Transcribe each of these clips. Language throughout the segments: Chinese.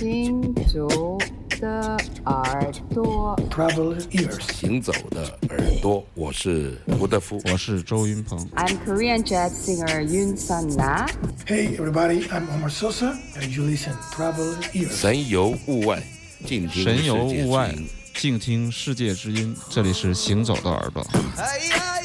行走的耳朵。Travel ears. 行走的耳朵，我是吴德夫。我是周云鹏。I'm Korean jazz singer Yoon Sun Na. Hey, everybody, I'm Omar Sosa, and you listen Travel ears. 神游物外，静听神游世界物外之音，静听世界之音。这里是行走的耳朵。哎呀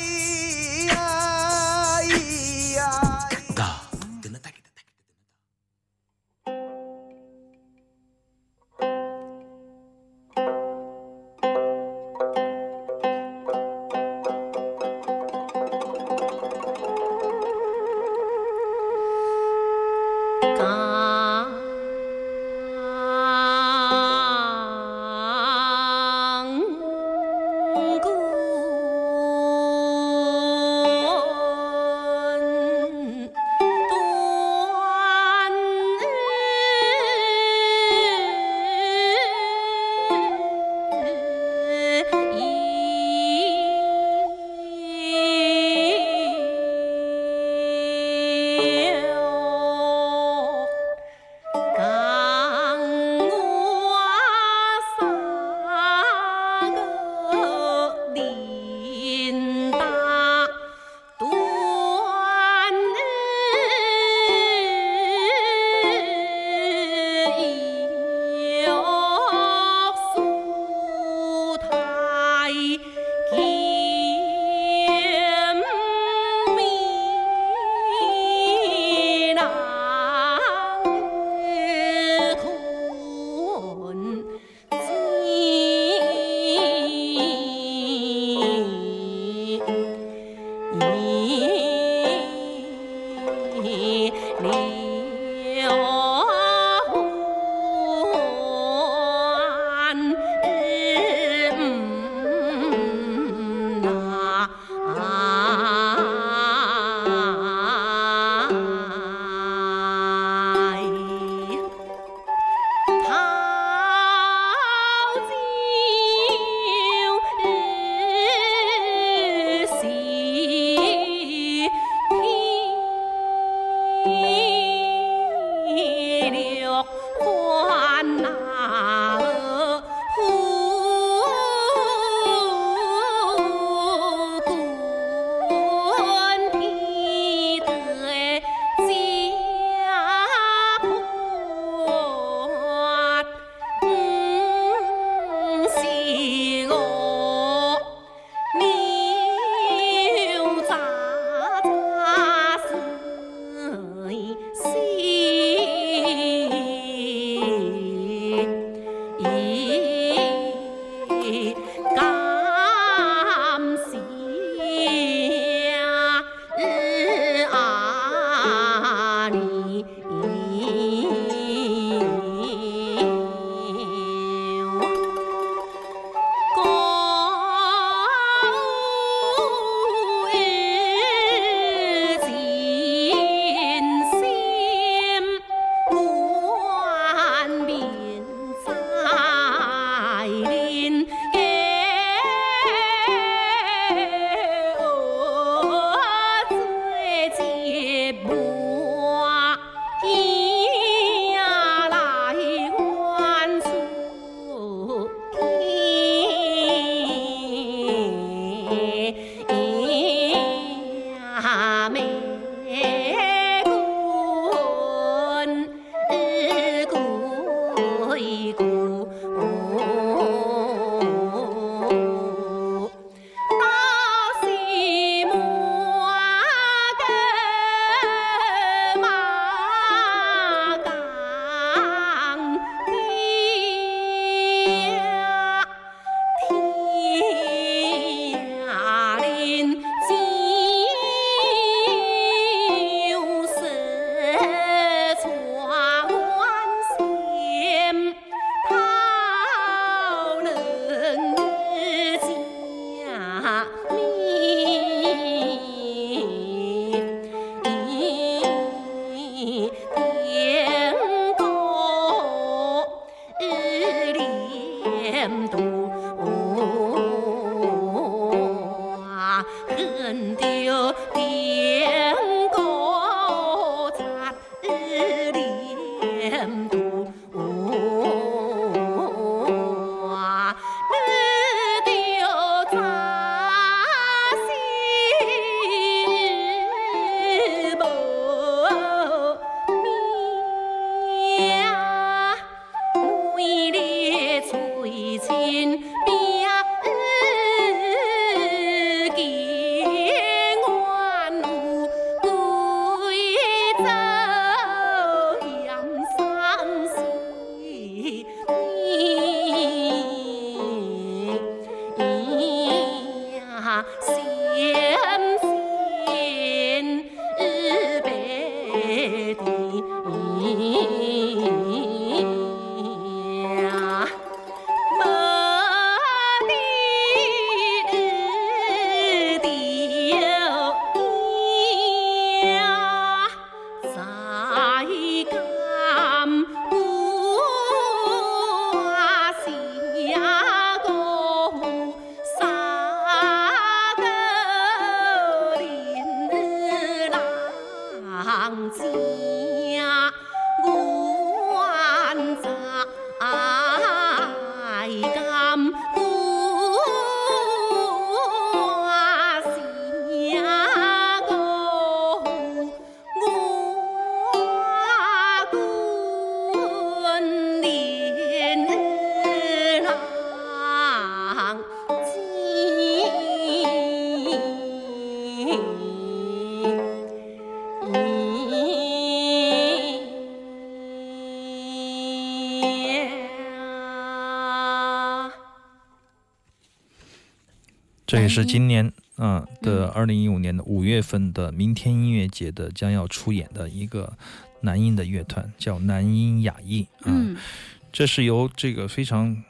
be 是今年啊、的二零一五年的五月份的明天音乐节的将要出演的一个男音的乐团，叫男音雅艺啊。嗯这是由这个非常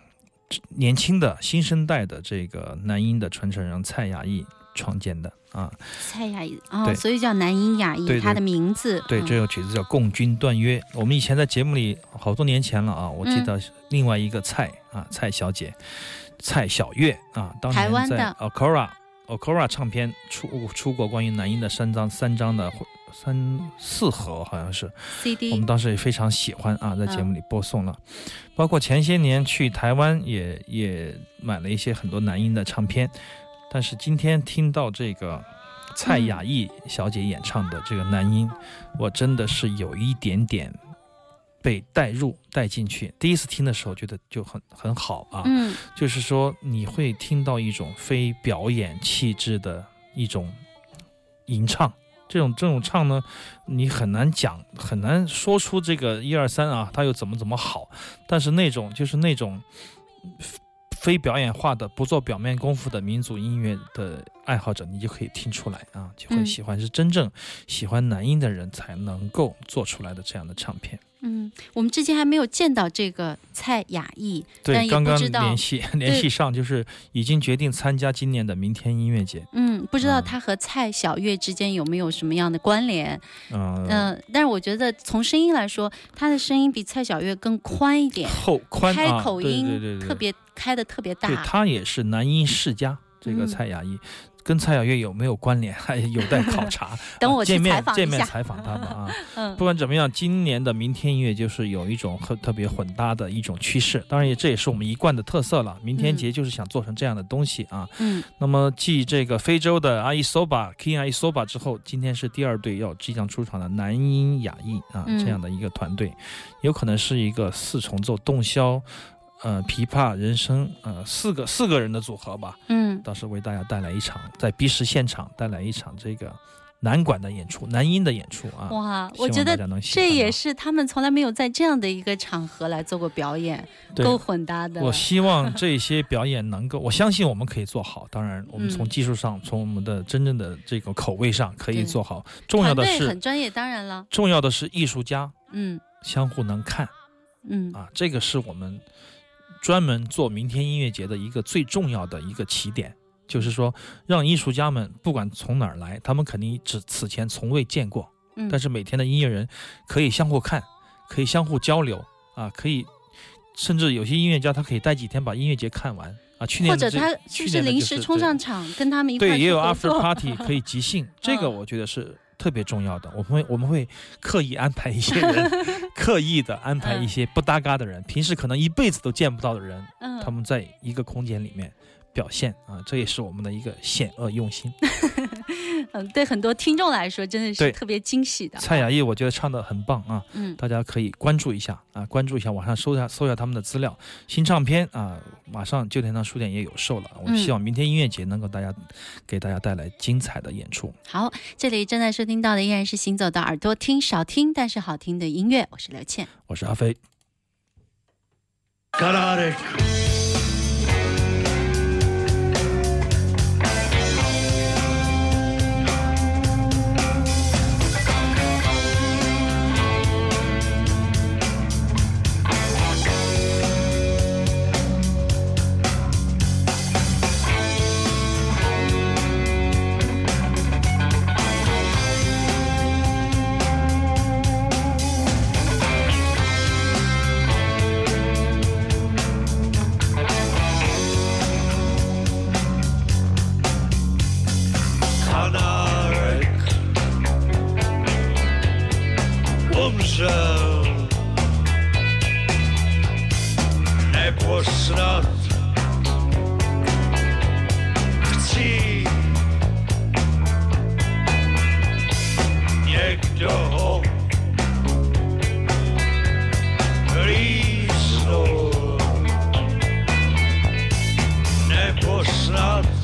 年轻的新生代的这个男音的传承人蔡雅艺创建的啊。蔡雅艺哦，所以叫男音雅艺，对对它的名字对，嗯这首曲子叫《共军断约》。我们以前在节目里好多年前了啊，我记得另外一个蔡啊，蔡小姐，蔡小月啊，当年在湾的。Okora Okora 唱片出出过关于男音的三张三张的三四盒，好像是。我 CD 我们当时也非常喜欢啊，在节嗯目里播送了。包括前些年去台湾也也买了一些很多男音的唱片，但是今天听到这个蔡雅艺小姐演唱的这个男音，我真的是有一点点被带入带进去。第一次听的时候觉得就很很好啊，嗯就是说你会听到一种非表演气质的一种吟唱。这种这种唱呢，你很难讲，很难说出这个一二三啊，它又怎么怎么好。但是那种就是那种非非表演化的、不做表面功夫的民族音乐的爱好者，你就可以听出来啊，就会嗯喜欢，是真正喜欢男音的人才能够做出来的这样的唱片。嗯，我们之前还没有见到这个蔡雅艺，对，刚刚联系联系上，就是已经决定参加今年的明天音乐节。嗯，不知道嗯他和蔡小月之间有没有什么样的关联？嗯、嗯、但是我觉得从声音来说，他的声音比蔡小月更宽一点，后宽开口音对对对特别开的特别大。对，他也是男音世家，这个嗯蔡雅艺。跟蔡小月有没有关联，还有待考察。等我见面见面采访他们啊。嗯不管怎么样，今年的明天音乐就是有一种很特别混搭的一种趋势，当然也这也是我们一贯的特色了。明天节就是想做成这样的东西啊。嗯那么继这个非洲的阿伊索巴 King 阿伊索巴之后，今天是第二队要即将出场的男音雅艺啊、嗯这样的一个团队，有可能是一个四重奏、洞箫。呃，琵琶、人声，呃，四个四个人的组合吧，嗯到时为大家带来一场在 B 市现场带来一场这个男管的演出，男音的演出啊。哇，我觉得这也是他们从来没有在这样的一个场合来做过表演，对够混搭的。我希望这些表演能够，我相信我们可以做好。当然，我们嗯从技术上，从我们的真正的这个口味上可以做好。重要的是很专业，当然了，重要的是艺术家嗯相互能看嗯啊，这个是我们专门做明天音乐节的一个最重要的一个起点，就是说让艺术家们不管从哪儿来，他们肯定只此前从未见过，嗯，但是每天的音乐人可以相互看，可以相互交流啊，可以甚至有些音乐家他可以待几天把音乐节看完。啊。去年或者他是去不是临年的就是对时冲上场跟他们一块儿对，也有 after party 可以即兴，这个嗯。我觉得是特别重要的。我们会我们会刻意安排一些人，刻意的安排一些不搭嘎的人，平时可能一辈子都见不到的人，嗯，他们在一个空间里面表现啊，这也是我们的一个险恶用心。嗯，对很多听众来说真的是特别惊喜的。蔡雅艺我觉得唱的很棒啊，嗯大家可以关注一下啊，关注一下，网上搜一下搜一下他们的资料。新唱片啊，马上旧天堂书店也有售了。我嗯希望明天音乐节能够大家给大家带来精彩的演出。好，这里正在收听到的依然是行走的耳朵听少听但是好听的音乐，我是刘倩。我是阿飞。out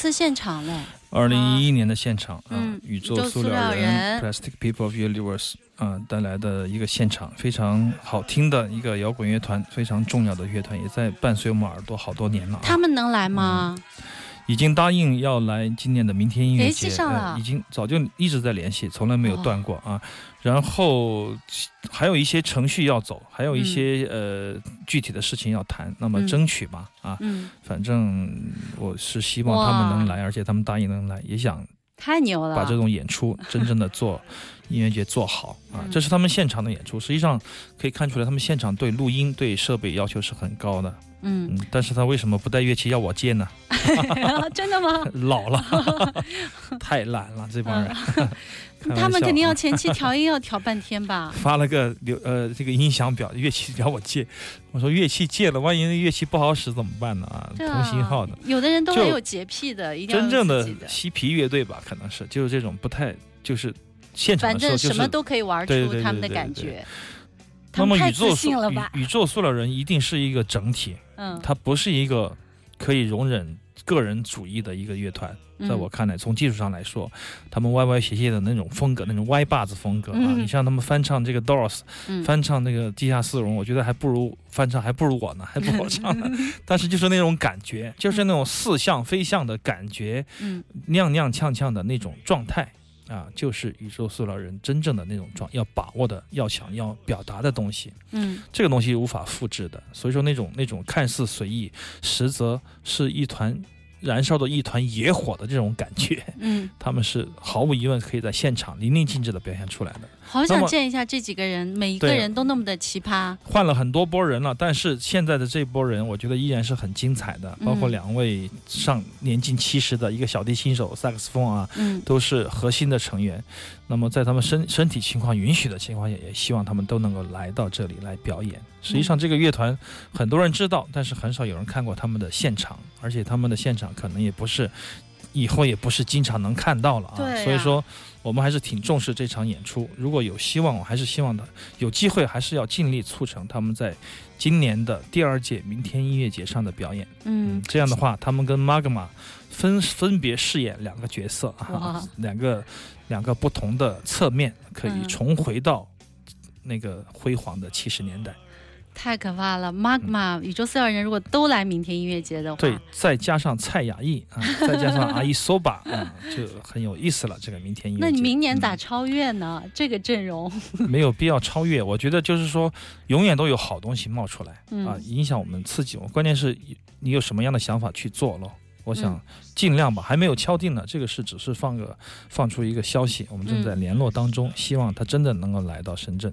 次现场嘞，二零一一年的现场啊，嗯宇宙塑塑料料人 Plastic People of Universe 啊带来的一个现场，非常好听的一个摇滚乐团，非常重要的乐团，也在伴随我们耳朵好多年了啊。他们能来吗？已经答应要来今年的明天音乐联节，已经早就一直在联系，从来没有断过啊。然后还有一些程序要走，还有一些、呃具体的事情要谈，那么嗯争取吧啊。嗯，反正我是希望他们能来，而且他们答应能来，也想太牛了，把这种演出真正的做音乐节做好啊嗯。这是他们现场的演出，实际上可以看出来，他们现场对录音、对设备要求是很高的。嗯，嗯，但是他为什么不带乐器要我借呢？真的吗？老了，太懒了，这帮人。他们肯定要啊前期调音要调半天吧？发了个留呃这个音响表，乐器要我借，我说乐器借了，万一那乐器不好使怎么办呢？啊，同型号的，有的人都就很有洁癖的，一定要真正的嬉皮乐队吧，可能是就是这种不太就是现场反的时候就是正什么都可以玩出他们的感觉。那么宇宙？塑宇宇宙塑料人一定是一个整体，嗯，它不是一个可以容忍个人主义的一个乐团。在嗯我看来，从技术上来说，他们歪歪斜斜的那种风格，那种歪把子风格啊，嗯你像他们翻唱这个 Doors，、嗯翻唱那个地下丝绒，我觉得还不如翻唱还不如我呢，还不如我唱呢。但是就是那种感觉，就是那种似像非像的感觉，嗯踉踉跄跄的那种状态啊，就是宇宙塑料人真正的那种状，要把握的，要想要表达的东西。嗯这个东西无法复制的，所以说那种那种看似随意，实则是一团燃烧的一团野火的这种感觉，嗯，他们是毫无疑问可以在现场淋漓尽致的表现出来的。好想见一下这几个人，每一个人都那么的奇葩。换了很多波人了，但是现在的这波人，我觉得依然是很精彩的，包括嗯两位上年近七十的一个小提琴手萨克斯风啊，嗯都是核心的成员。那么在他们身身体情况允许的情况下，也希望他们都能够来到这里来表演。实际上，这个乐团很多人知道，但是很少有人看过他们的现场，而且他们的现场可能也不是以后也不是经常能看到了啊。啊所以说，我们还是挺重视这场演出。如果有希望，我还是希望的有机会，还是要尽力促成他们在今年的第二届明天音乐节上的表演。嗯，这样的话，他们跟 Magma 分分别饰演两个角色啊，两个两个不同的侧面，可以重回到那个辉煌的七十年代。太可怕了！Magma、宇宙四号人如果都来明天音乐节的话，嗯对，再加上蔡雅艺啊，再加上阿伊索巴啊，就很有意思了。这个明天音乐节，那你明年嗯咋超越呢？这个阵容，没有必要超越。我觉得就是说，永远都有好东西冒出来、嗯啊，影响我们、刺激我们。关键是你有什么样的想法去做咯。我想嗯尽量吧，还没有敲定呢。这个是只是放个放出一个消息，我们正在联络当中，希望他真的能够来到深圳。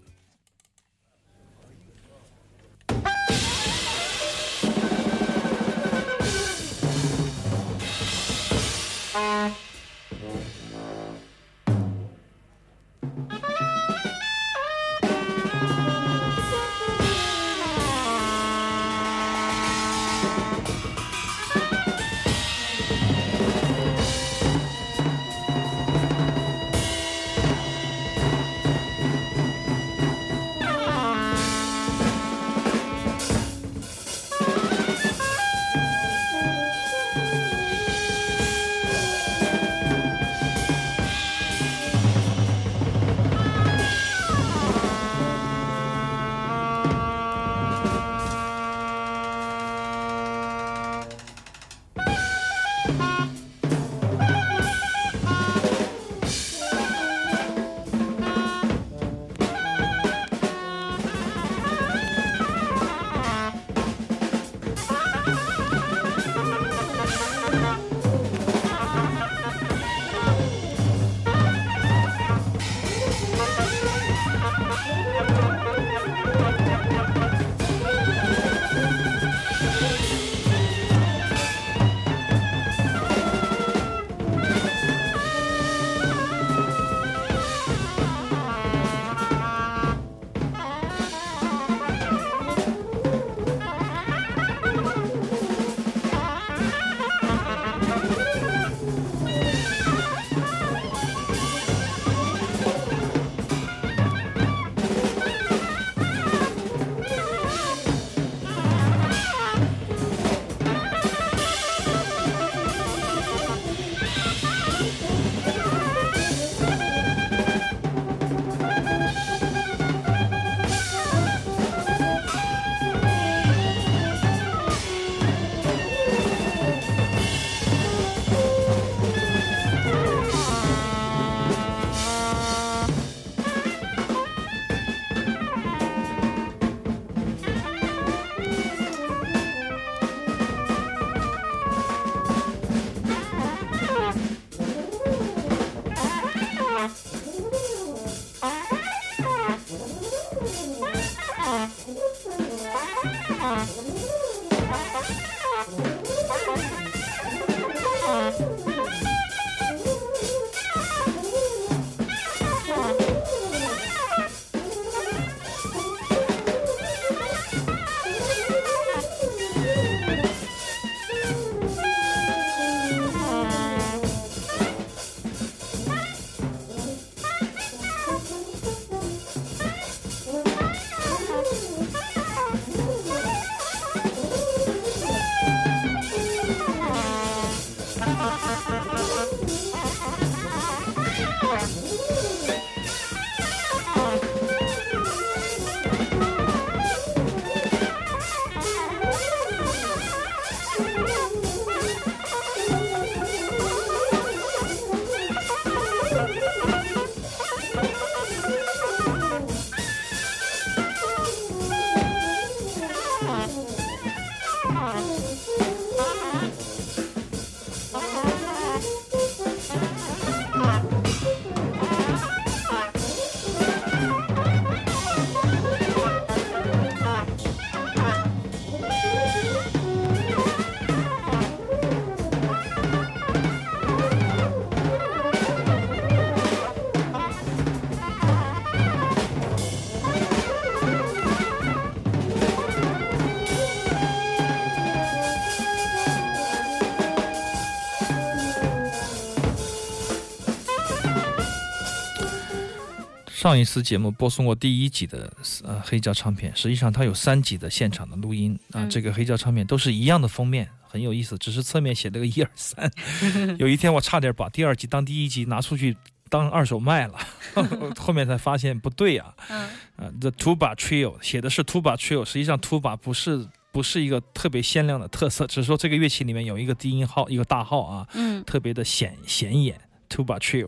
上一次节目播送过第一集的呃黑胶唱片，实际上它有三集的现场的录音啊、嗯这个黑胶唱片都是一样的封面，很有意思，只是侧面写了个一二三。有一天我差点把第二集当第一集拿出去当二手卖了，后面才发现不对啊。嗯啊，The Tuba Trio 写的是 Tuba Trio，实际上 Tuba 不是不是一个特别鲜亮的特色，只是说这个乐器里面有一个低音号，一个大号啊，嗯特别的显显眼。Tuba Trio，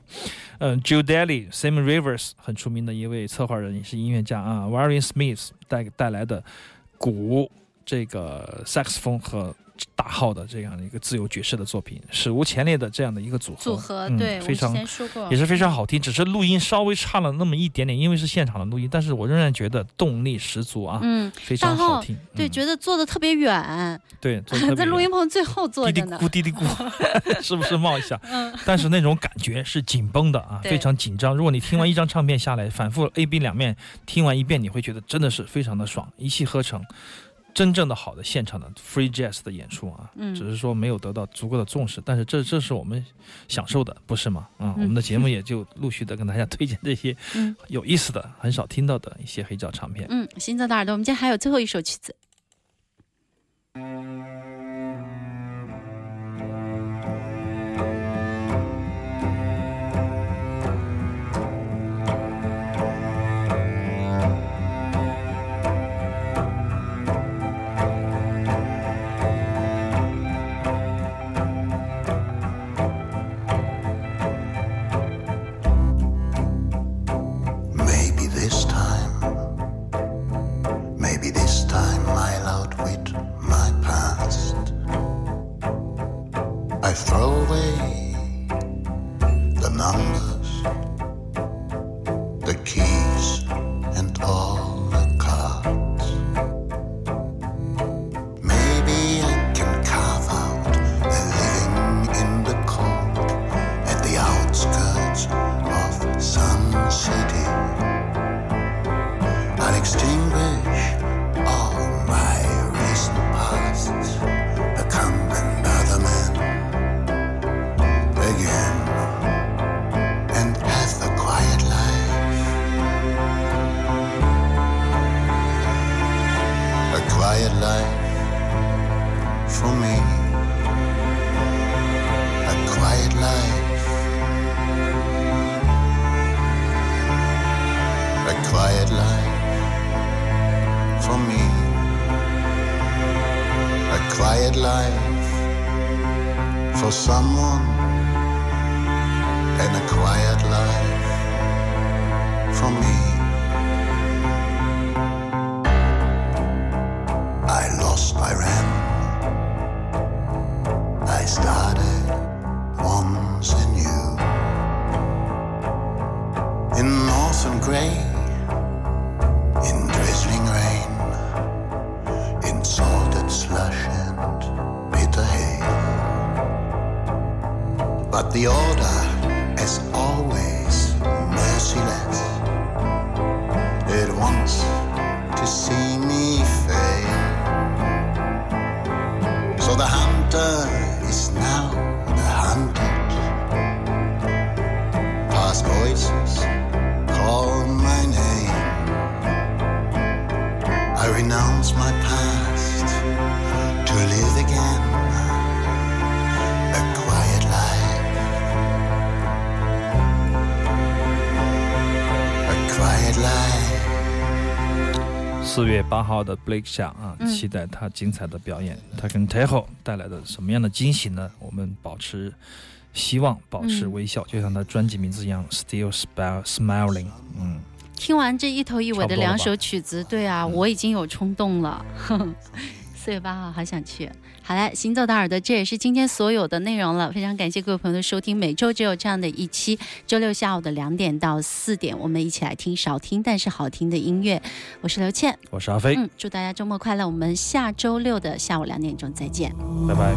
嗯，Joe Daly，Sim Rivers 很出名的一位策划人，也是音乐家啊。Warren Smith 带带来的鼓、这个 Saxophone 和大号的这样的一个自由爵士的作品，史无前例的这样的一个组合，组合嗯对，非常也是非常好听，只是录音稍微差了那么一点点，因为是现场的录音，但是我仍然觉得动力十足啊，嗯，非常好听。对，嗯觉得坐的特别远，对，在录音棚最后坐着呢。嘀嘀咕嘀嘀咕，是不是冒一下？嗯但是那种感觉是紧绷的啊，非常紧张。如果你听完一张唱片下来，反复 A、B 两面听完一遍，你会觉得真的是非常的爽，一气呵成。真正的好的现场的 free jazz 的演出啊，嗯只是说没有得到足够的重视，但是这这是我们享受的，不是吗？啊、嗯我们的节目也就陆续的跟大家推荐这些 嗯有意思的、很少听到的一些黑胶唱片。嗯，心脏的耳朵，我们今天还有最后一首曲子。Quiet life for me. A quiet life. A quiet life for me. A quiet life for someone. And a quiet life for me. lost I ran. I stopped. 四月八号的 Blake 下啊，嗯期待他精彩的表演。他跟 Taylo 带来的什么样的惊喜呢？我们保持希望，保持嗯微笑，就像他专辑名字一样，Still Smiling。嗯，听完这一头一尾的两首曲子，对啊，嗯我已经有冲动了。四月八号，好想去。好了，行走的耳朵，这也是今天所有的内容了。非常感谢各位朋友的收听，每周只有这样的一期，周六下午的两点到四点，我们一起来听少听但是好听的音乐。我是刘倩，我是阿飞，嗯，祝大家周末快乐。我们下周六的下午两点钟再见。拜拜。